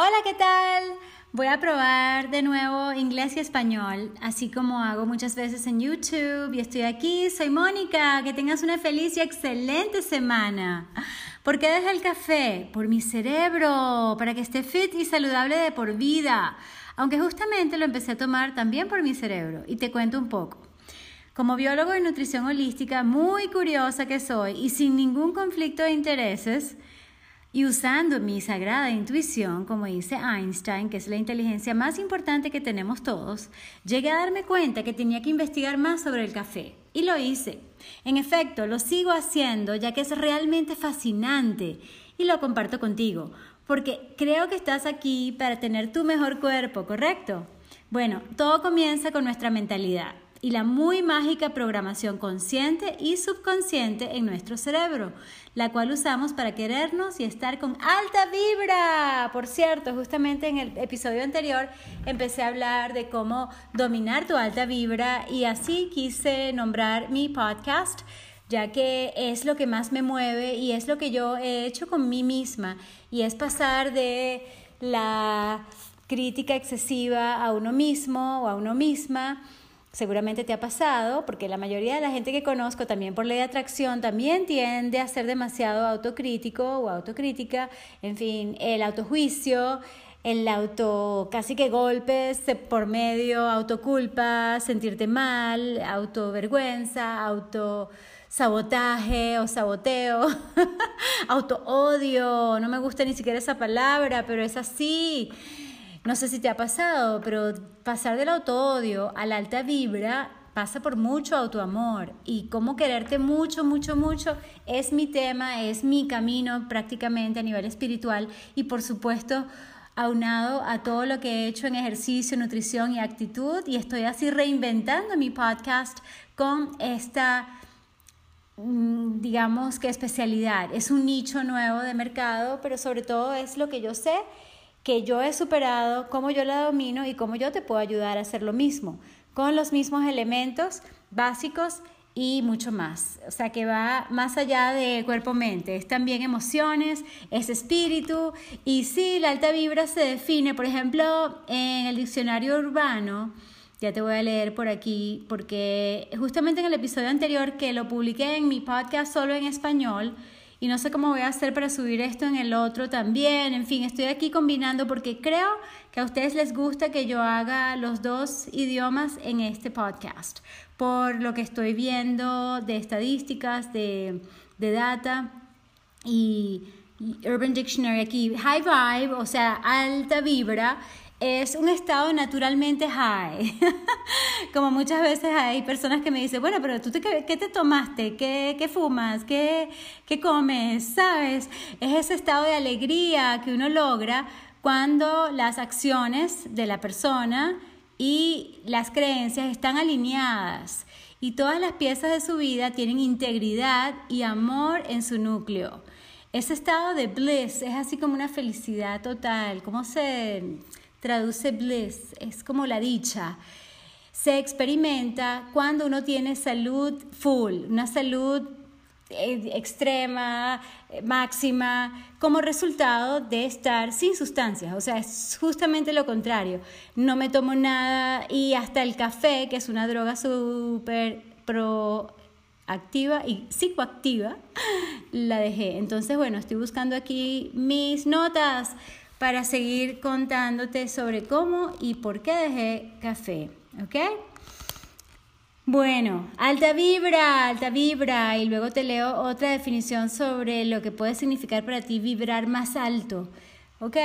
Hola, ¿qué tal? Voy a probar de nuevo inglés y español, así como hago muchas veces en YouTube. Y estoy aquí, soy Mónica. Que tengas una feliz y excelente semana. ¿Por qué dejé el café? Por mi cerebro, para que esté fit y saludable de por vida. Aunque justamente lo empecé a tomar también por mi cerebro. Y te cuento un poco. Como biólogo de nutrición holística, muy curiosa que soy y sin ningún conflicto de intereses, y usando mi sagrada intuición, como dice Einstein, que es la inteligencia más importante que tenemos todos, llegué a darme cuenta que tenía que investigar más sobre el café. Y lo hice. En efecto, lo sigo haciendo ya que es realmente fascinante y lo comparto contigo, porque creo que estás aquí para tener tu mejor cuerpo, ¿correcto? Bueno, todo comienza con nuestra mentalidad y la muy mágica programación consciente y subconsciente en nuestro cerebro, la cual usamos para querernos y estar con alta vibra. Por cierto, justamente en el episodio anterior empecé a hablar de cómo dominar tu alta vibra y así quise nombrar mi podcast ya que es lo que más me mueve y es lo que yo he hecho con mí misma y es pasar de la crítica excesiva a uno mismo o a uno misma seguramente te ha pasado, porque la mayoría de la gente que conozco también por ley de atracción también tiende a ser demasiado autocrítico o autocrítica, en fin, el autojuicio, el auto, casi que golpes por medio, autoculpa, sentirte mal, autovergüenza, auto sabotaje o saboteo, auto odio, no me gusta ni siquiera esa palabra, pero es así. No sé si te ha pasado, pero pasar del autoodio a la alta vibra pasa por mucho autoamor y cómo quererte mucho, mucho, mucho es mi tema, es mi camino prácticamente a nivel espiritual y por supuesto aunado a todo lo que he hecho en ejercicio, nutrición y actitud y estoy así reinventando mi podcast con esta mm, digamos que especialidad. Es un nicho nuevo de mercado, pero sobre todo es lo que yo sé que yo he superado, cómo yo la domino y cómo yo te puedo ayudar a hacer lo mismo, con los mismos elementos básicos y mucho más. O sea, que va más allá de cuerpo-mente. Es también emociones, es espíritu. Y sí, la alta vibra se define, por ejemplo, en el diccionario urbano. Ya te voy a leer por aquí, porque justamente en el episodio anterior que lo publiqué en mi podcast solo en español, y no sé cómo voy a hacer para subir esto en el otro también. En fin, estoy aquí combinando porque creo que a ustedes les gusta que yo haga los dos idiomas en este podcast, por lo que estoy viendo de estadísticas, de, de data y Urban Dictionary aquí, high vibe, o sea, alta vibra, es un estado naturalmente high. Como muchas veces hay personas que me dicen, bueno, pero tú te, qué te tomaste, ¿Qué, qué fumas, ¿Qué, qué comes, ¿sabes? Es ese estado de alegría que uno logra cuando las acciones de la persona y las creencias están alineadas y todas las piezas de su vida tienen integridad y amor en su núcleo. Ese estado de bliss es así como una felicidad total. ¿Cómo se traduce bliss? Es como la dicha. Se experimenta cuando uno tiene salud full, una salud eh, extrema, eh, máxima, como resultado de estar sin sustancias. O sea, es justamente lo contrario. No me tomo nada y hasta el café, que es una droga súper pro activa y psicoactiva, la dejé. Entonces, bueno, estoy buscando aquí mis notas para seguir contándote sobre cómo y por qué dejé café, ¿ok? Bueno, alta vibra, alta vibra, y luego te leo otra definición sobre lo que puede significar para ti vibrar más alto. Ok,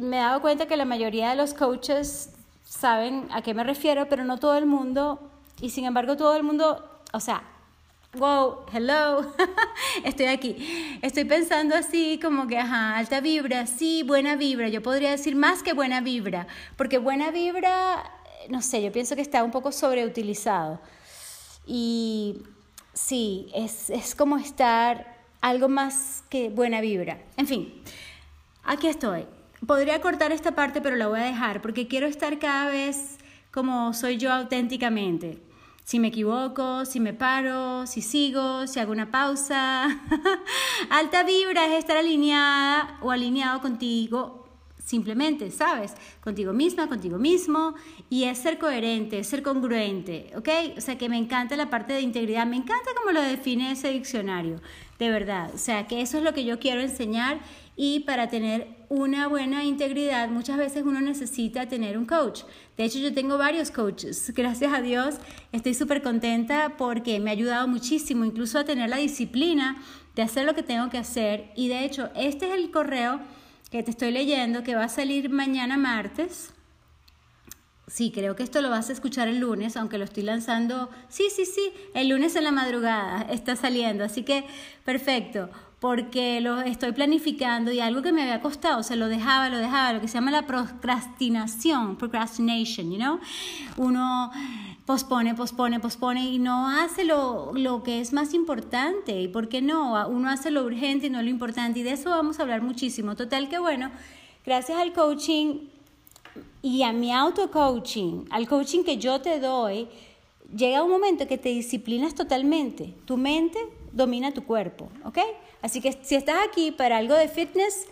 me he dado cuenta que la mayoría de los coaches saben a qué me refiero, pero no todo el mundo, y sin embargo todo el mundo, o sea, wow, hello, estoy aquí. Estoy pensando así como que, ajá, alta vibra, sí, buena vibra. Yo podría decir más que buena vibra, porque buena vibra, no sé, yo pienso que está un poco sobreutilizado. Y sí, es, es como estar algo más que buena vibra. En fin, aquí estoy. Podría cortar esta parte, pero la voy a dejar porque quiero estar cada vez como soy yo auténticamente si me equivoco, si me paro, si sigo, si hago una pausa. Alta vibra es estar alineada o alineado contigo Simplemente, ¿sabes? Contigo misma, contigo mismo. Y es ser coherente, ser congruente, ¿ok? O sea, que me encanta la parte de integridad. Me encanta cómo lo define ese diccionario, de verdad. O sea, que eso es lo que yo quiero enseñar. Y para tener una buena integridad, muchas veces uno necesita tener un coach. De hecho, yo tengo varios coaches. Gracias a Dios, estoy súper contenta porque me ha ayudado muchísimo, incluso a tener la disciplina de hacer lo que tengo que hacer. Y de hecho, este es el correo que te estoy leyendo, que va a salir mañana martes. Sí, creo que esto lo vas a escuchar el lunes, aunque lo estoy lanzando. Sí, sí, sí, el lunes en la madrugada está saliendo. Así que, perfecto, porque lo estoy planificando y algo que me había costado, se lo dejaba, lo dejaba, lo que se llama la procrastinación, procrastination, you know? Uno pospone, pospone, pospone y no hace lo, lo que es más importante. ¿Y por qué no? Uno hace lo urgente y no lo importante. Y de eso vamos a hablar muchísimo. Total que bueno, gracias al coaching y a mi auto-coaching, al coaching que yo te doy, llega un momento que te disciplinas totalmente. Tu mente domina tu cuerpo, ¿ok? Así que si estás aquí para algo de fitness,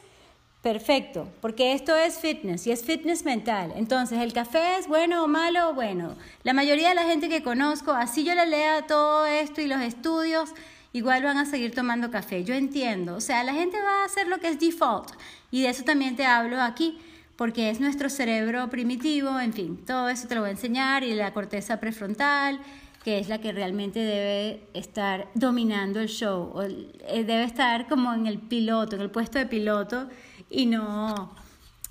Perfecto, porque esto es fitness y es fitness mental. Entonces, ¿el café es bueno o malo? Bueno, la mayoría de la gente que conozco, así yo le lea todo esto y los estudios, igual van a seguir tomando café. Yo entiendo, o sea, la gente va a hacer lo que es default y de eso también te hablo aquí, porque es nuestro cerebro primitivo, en fin, todo eso te lo voy a enseñar y la corteza prefrontal que es la que realmente debe estar dominando el show, o eh, debe estar como en el piloto, en el puesto de piloto y no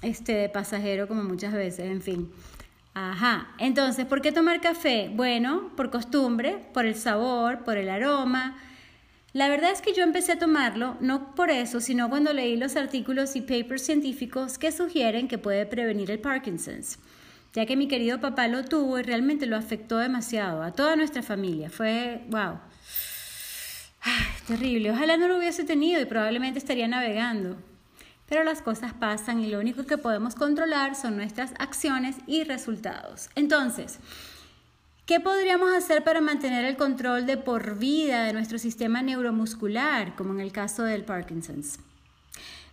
este, de pasajero como muchas veces, en fin. Ajá, entonces, ¿por qué tomar café? Bueno, por costumbre, por el sabor, por el aroma. La verdad es que yo empecé a tomarlo no por eso, sino cuando leí los artículos y papers científicos que sugieren que puede prevenir el Parkinson's, ya que mi querido papá lo tuvo y realmente lo afectó demasiado a toda nuestra familia. Fue, wow, terrible. Ojalá no lo hubiese tenido y probablemente estaría navegando. Pero las cosas pasan y lo único que podemos controlar son nuestras acciones y resultados. Entonces, ¿qué podríamos hacer para mantener el control de por vida de nuestro sistema neuromuscular, como en el caso del Parkinson's?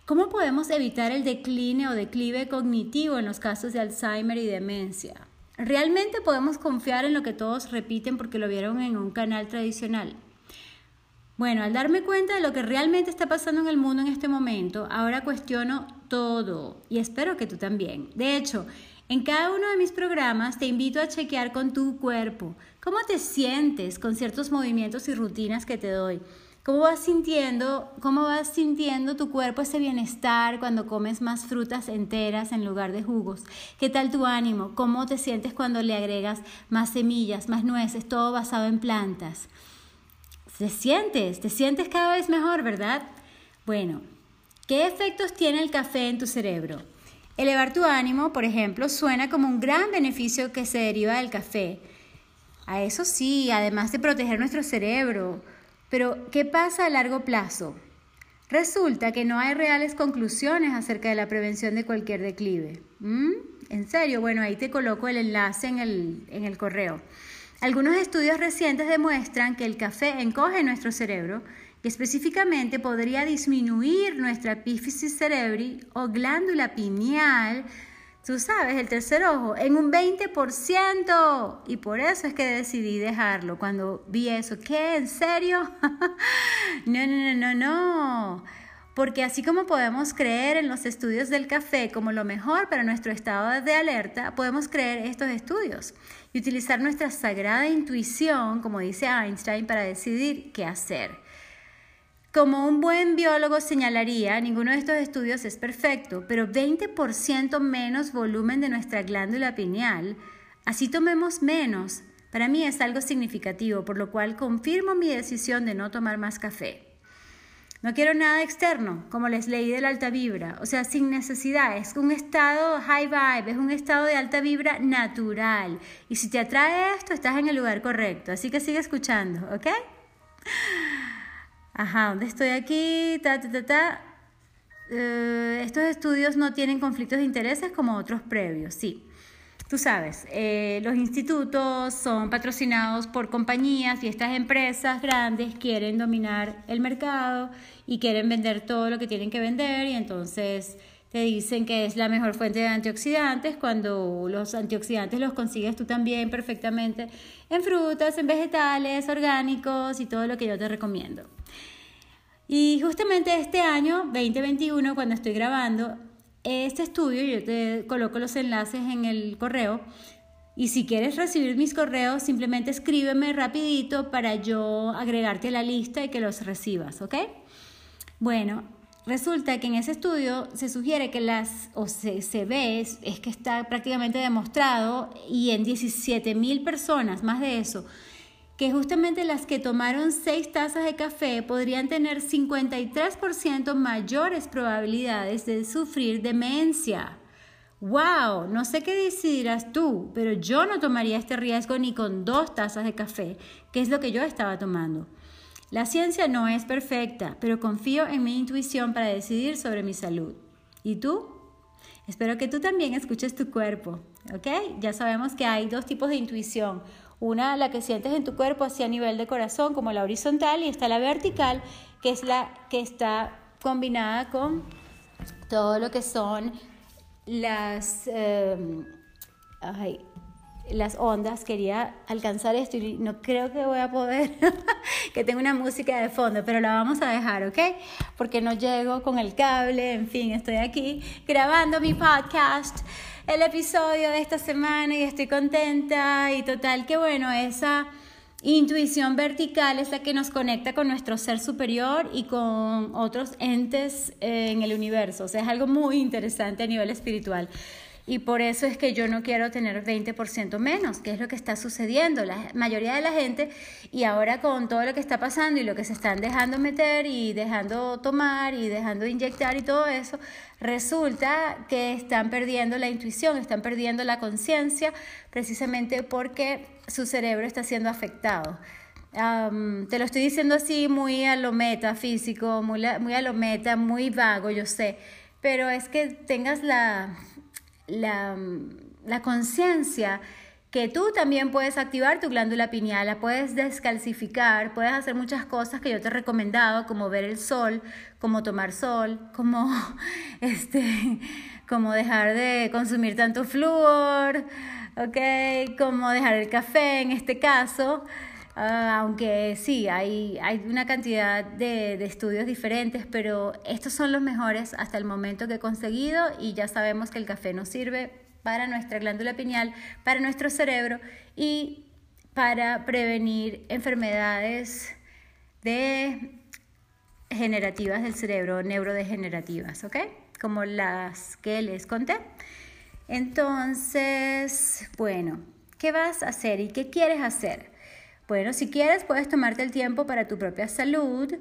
¿Cómo podemos evitar el decline o declive cognitivo en los casos de Alzheimer y demencia? ¿Realmente podemos confiar en lo que todos repiten porque lo vieron en un canal tradicional? Bueno, al darme cuenta de lo que realmente está pasando en el mundo en este momento, ahora cuestiono todo y espero que tú también. De hecho, en cada uno de mis programas te invito a chequear con tu cuerpo cómo te sientes con ciertos movimientos y rutinas que te doy. ¿Cómo vas sintiendo, cómo vas sintiendo tu cuerpo ese bienestar cuando comes más frutas enteras en lugar de jugos? ¿Qué tal tu ánimo? ¿Cómo te sientes cuando le agregas más semillas, más nueces, todo basado en plantas? te sientes, te sientes cada vez mejor, ¿verdad? Bueno, ¿qué efectos tiene el café en tu cerebro? Elevar tu ánimo, por ejemplo, suena como un gran beneficio que se deriva del café. A eso sí, además de proteger nuestro cerebro. Pero, ¿qué pasa a largo plazo? Resulta que no hay reales conclusiones acerca de la prevención de cualquier declive. ¿Mm? ¿En serio? Bueno, ahí te coloco el enlace en el, en el correo. Algunos estudios recientes demuestran que el café encoge nuestro cerebro y específicamente podría disminuir nuestra epífisis cerebri o glándula pineal, tú sabes, el tercer ojo, en un 20%. Y por eso es que decidí dejarlo cuando vi eso. ¿Qué? ¿En serio? no, no, no, no, no. Porque así como podemos creer en los estudios del café como lo mejor para nuestro estado de alerta, podemos creer estos estudios y utilizar nuestra sagrada intuición, como dice Einstein, para decidir qué hacer. Como un buen biólogo señalaría, ninguno de estos estudios es perfecto, pero 20% menos volumen de nuestra glándula pineal, así tomemos menos, para mí es algo significativo, por lo cual confirmo mi decisión de no tomar más café. No quiero nada externo, como les leí de la alta vibra, o sea, sin necesidad. Es un estado high vibe, es un estado de alta vibra natural. Y si te atrae esto, estás en el lugar correcto. Así que sigue escuchando, ¿ok? Ajá, ¿dónde estoy aquí? Ta, ta, ta, ta. Eh, estos estudios no tienen conflictos de intereses como otros previos, sí. Tú sabes, eh, los institutos son patrocinados por compañías y estas empresas grandes quieren dominar el mercado y quieren vender todo lo que tienen que vender y entonces que dicen que es la mejor fuente de antioxidantes cuando los antioxidantes los consigues tú también perfectamente en frutas, en vegetales, orgánicos y todo lo que yo te recomiendo. Y justamente este año, 2021, cuando estoy grabando este estudio, yo te coloco los enlaces en el correo, y si quieres recibir mis correos, simplemente escríbeme rapidito para yo agregarte a la lista y que los recibas, ¿ok? Bueno, resulta que en ese estudio se sugiere que las, o se, se ve, es, que está prácticamente demostrado, y en 17 mil personas, más de eso, que justamente las que tomaron 6 tazas de café podrían tener 53% mayores probabilidades de sufrir demencia. ¡Wow! No sé qué decidirás tú, pero yo no tomaría este riesgo ni con dos tazas de café, que es lo que yo estaba tomando. La ciencia no es perfecta, pero confío en mi intuición para decidir sobre mi salud. ¿Y tú? Espero que tú también escuches tu cuerpo, ¿ok? Ya sabemos que hay dos tipos de intuición. Una, la que sientes en tu cuerpo hacia nivel de corazón, como la horizontal, y está la vertical, que es la que está combinada con todo lo que son las, em, las ondas, quería alcanzar esto y no creo que voy a poder, que tengo una música de fondo, pero la vamos a dejar, ¿ok? Porque no llego con el cable, en fin, estoy aquí grabando mi podcast, el episodio de esta semana y estoy contenta y total que bueno, esa Intuición vertical es la que nos conecta con nuestro ser superior y con otros entes eh, en el universo. O sea, es algo muy interesante a nivel espiritual. Y por eso es que yo no quiero tener 20% menos, que es lo que está sucediendo. La mayoría de la gente, y ahora con todo lo que está pasando y lo que se están dejando meter y dejando tomar y dejando inyectar y todo eso, resulta que están perdiendo la intuición, están perdiendo la conciencia, precisamente porque su cerebro está siendo afectado. te lo estoy diciendo así muy a lo metafísico, muy, muy a lo meta, muy vago, yo sé, pero es que tengas la la, la conciencia que tú también puedes activar tu glándula pineal, la puedes descalcificar, puedes hacer muchas cosas que yo te he recomendado, como ver el sol, como tomar sol, como, este, como dejar de consumir tanto flúor, ¿ok? Como dejar el café en este caso. Ah, aunque sí, hay, hay una cantidad de, de, estudios diferentes, pero estos son los mejores hasta el momento que he conseguido y ya sabemos que el café nos sirve para nuestra glándula pineal, para nuestro cerebro y para prevenir enfermedades degenerativas del cerebro, neurodegenerativas, ¿ok? Como las que les conté. Entonces, bueno, ¿qué vas a hacer y qué quieres hacer? Bueno, si quieres, puedes tomarte el tiempo para tu propia salud.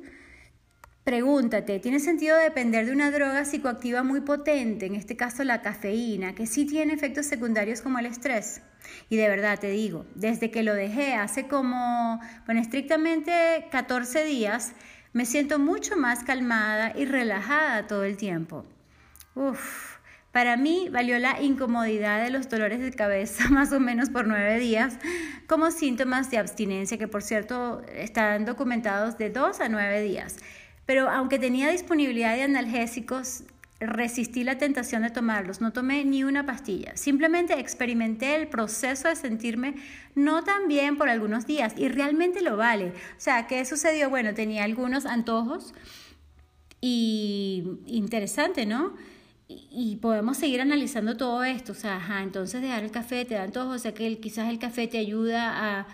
Pregúntate, ¿tiene sentido depender de una droga psicoactiva muy potente, en este caso la cafeína, que sí tiene efectos secundarios como el estrés? Y de verdad te digo, desde que lo dejé hace como, bueno, estrictamente 14 días, me siento mucho más calmada y relajada todo el tiempo. Uf, para mí valió la incomodidad de los dolores de cabeza más o menos por nueve días como síntomas de abstinencia que por cierto están documentados de dos a nueve días. Pero aunque tenía disponibilidad de analgésicos, resistí la tentación de tomarlos, no tomé ni una pastilla, simplemente experimenté el proceso de sentirme no tan bien por algunos días y realmente lo vale. O sea, ¿qué sucedió? Bueno, tenía algunos antojos y interesante, ¿no? Y, podemos seguir analizando todo esto, o sea, ajá, entonces dejar el café te da antojos, o sea que quizás el café te ayuda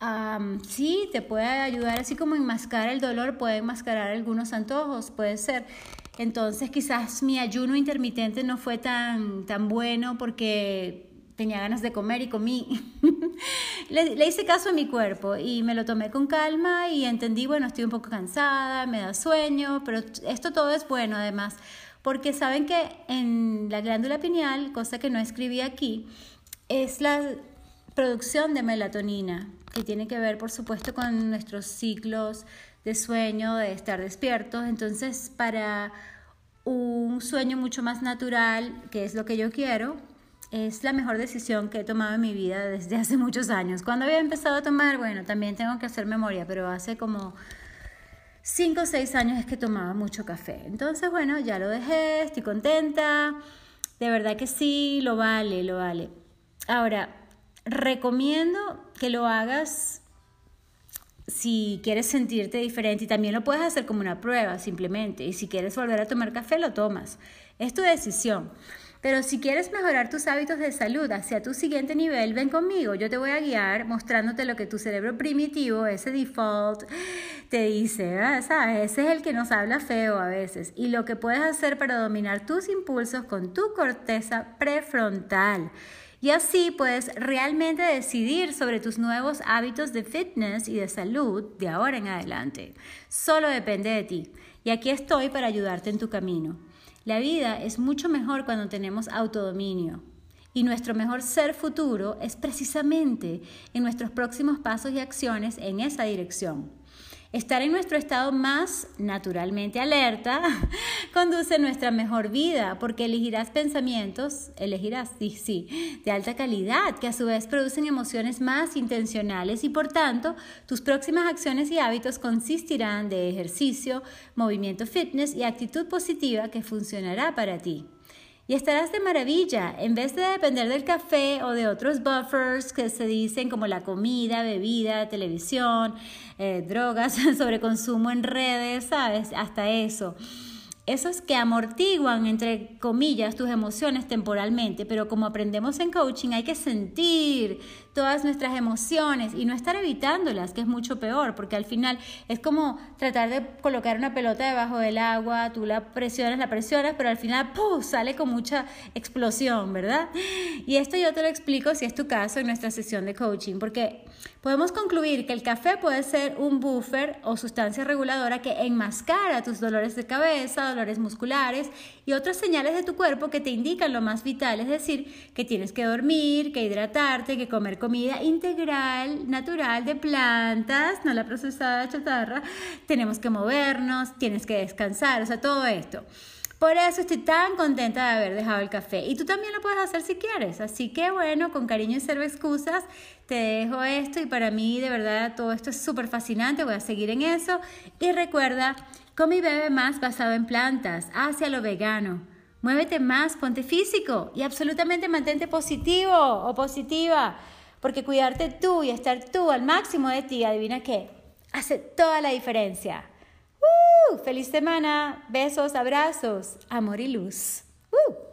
a, sí, te puede ayudar así como enmascarar el dolor, puede enmascarar algunos antojos, puede ser. Entonces quizás mi ayuno intermitente no fue tan, tan bueno porque tenía ganas de comer y comí. le, le, hice caso a mi cuerpo y me lo tomé con calma y entendí, bueno, estoy un poco cansada, me da sueño, pero esto todo es bueno además porque saben que en la glándula pineal, cosa que no escribí aquí, es la producción de melatonina, que tiene que ver, por supuesto, con nuestros ciclos de sueño, de estar despiertos. Entonces, para un sueño mucho más natural, que es lo que yo quiero, es la mejor decisión que he tomado en mi vida desde hace muchos años. Cuando había empezado a tomar, bueno, también tengo que hacer memoria, pero hace como cinco o seis años es que tomaba mucho café. Entonces, bueno, ya lo dejé, estoy contenta. De verdad que sí, lo vale, lo vale. Ahora, recomiendo que lo hagas si quieres sentirte diferente y también lo puedes hacer como una prueba simplemente. Y si quieres volver a tomar café, lo tomas. Es tu decisión. Pero si quieres mejorar tus hábitos de salud hacia tu siguiente nivel, ven conmigo. Yo te voy a guiar mostrándote lo que tu cerebro primitivo, ese default, te dice. ¿sabes? Ese es el que nos habla feo a veces. Y lo que puedes hacer para dominar tus impulsos con tu corteza prefrontal. Y así puedes realmente decidir sobre tus nuevos hábitos de fitness y de salud de ahora en adelante. Solo depende de ti. Y aquí estoy para ayudarte en tu camino. La vida es mucho mejor cuando tenemos autodominio. Y nuestro mejor ser futuro es precisamente en nuestros próximos pasos y acciones en esa dirección. Estar en nuestro estado más naturalmente alerta conduce nuestra mejor vida porque elegirás pensamientos, elegirás, sí, sí, de alta calidad que a su vez producen emociones más intencionales y por tanto tus próximas acciones y hábitos consistirán de ejercicio, movimiento fitness y actitud positiva que funcionará para ti y estarás de maravilla. En vez de depender del café o de otros buffers que se dicen como la comida, bebida, televisión, eh, drogas, sobre consumo en redes, ¿sabes? Hasta eso esos que amortiguan, entre comillas, tus emociones temporalmente, pero como aprendemos en coaching, hay que sentir todas nuestras emociones y no estar evitándolas, que es mucho peor, porque al final es como tratar de colocar una pelota debajo del agua, tú la presionas, la presionas, pero al final ¡pum! sale con mucha explosión, ¿verdad? Y esto yo te lo explico si es tu caso en nuestra sesión de coaching, porque podemos concluir que el café puede ser un buffer o sustancia reguladora que enmascara tus dolores de cabeza, dolores musculares y otras señales de tu cuerpo que te indican lo más vital, es decir, que tienes que dormir, que hidratarte, que comer comida integral, natural, de plantas, no la procesada chatarra, tenemos que movernos, tienes que descansar, o sea, todo esto. Por eso estoy tan contenta de haber dejado el café. Y tú también lo puedes hacer si quieres. Así que bueno, con cariño y cero excusas, te dejo esto. Y para mí, de verdad, todo esto es súper fascinante. Voy a seguir en eso. Y recuerda, con mi bebé más basado en plantas, hacia lo vegano. Muévete más, ponte físico y absolutamente mantente positivo o positiva. Porque cuidarte tú y estar tú al máximo de ti, adivina qué, hace toda la diferencia. ¡Uh! ¡Feliz semana! Besos, abrazos, amor y luz. ¡Uh!